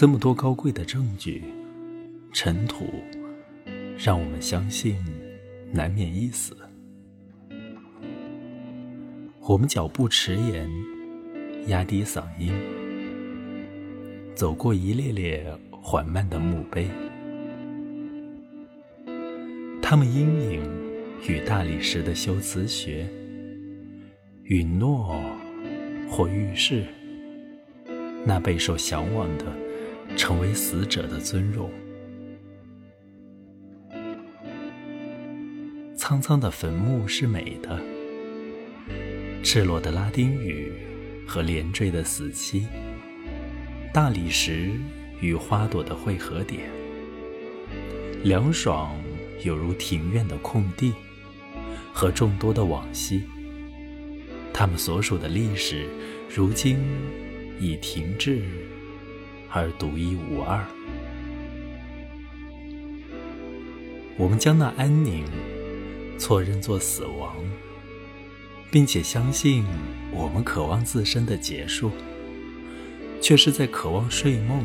这么多高贵的证据，尘土让我们相信难免一死。我们脚步迟延，压低嗓音，走过一列列缓慢的墓碑，他们阴影与大理石的修辞学，允诺或预示那备受向往的成为死者的尊荣。苍苍的坟墓是美的。赤裸的拉丁语和连缀的死期，大理石与花朵的汇合点，凉爽有如庭院的空地和众多的往昔。他们所属的历史，如今已停滞而独一无二。我们将那安宁错认作死亡。并且相信，我们渴望自身的结束，却是在渴望睡梦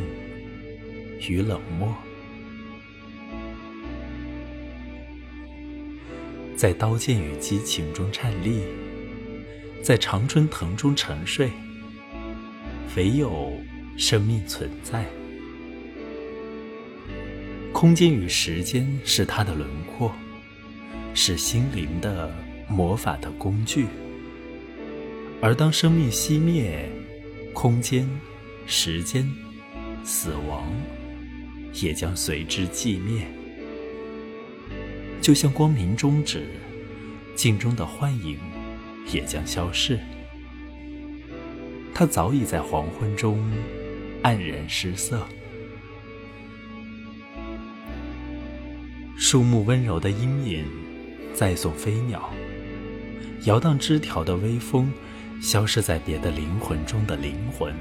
与冷漠，在刀剑与激情中颤栗，在常春藤中沉睡。唯有生命存在，空间与时间是它的轮廓，是心灵的。魔法的工具，而当生命熄灭，空间、时间、死亡也将随之寂灭。就像光明终止，镜中的幻影也将消逝。它早已在黄昏中黯然失色。树木温柔的阴影，再送飞鸟。摇荡枝条的微风，消失在别的灵魂中的灵魂，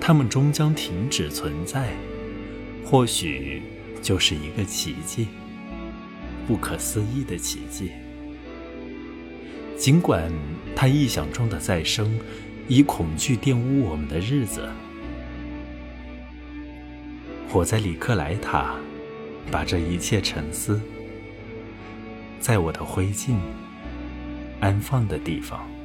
他们终将停止存在。或许就是一个奇迹，不可思议的奇迹。尽管他臆想中的再生，以恐惧玷污我们的日子。我在里克莱塔，把这一切沉思，在我的灰烬。安放的地方。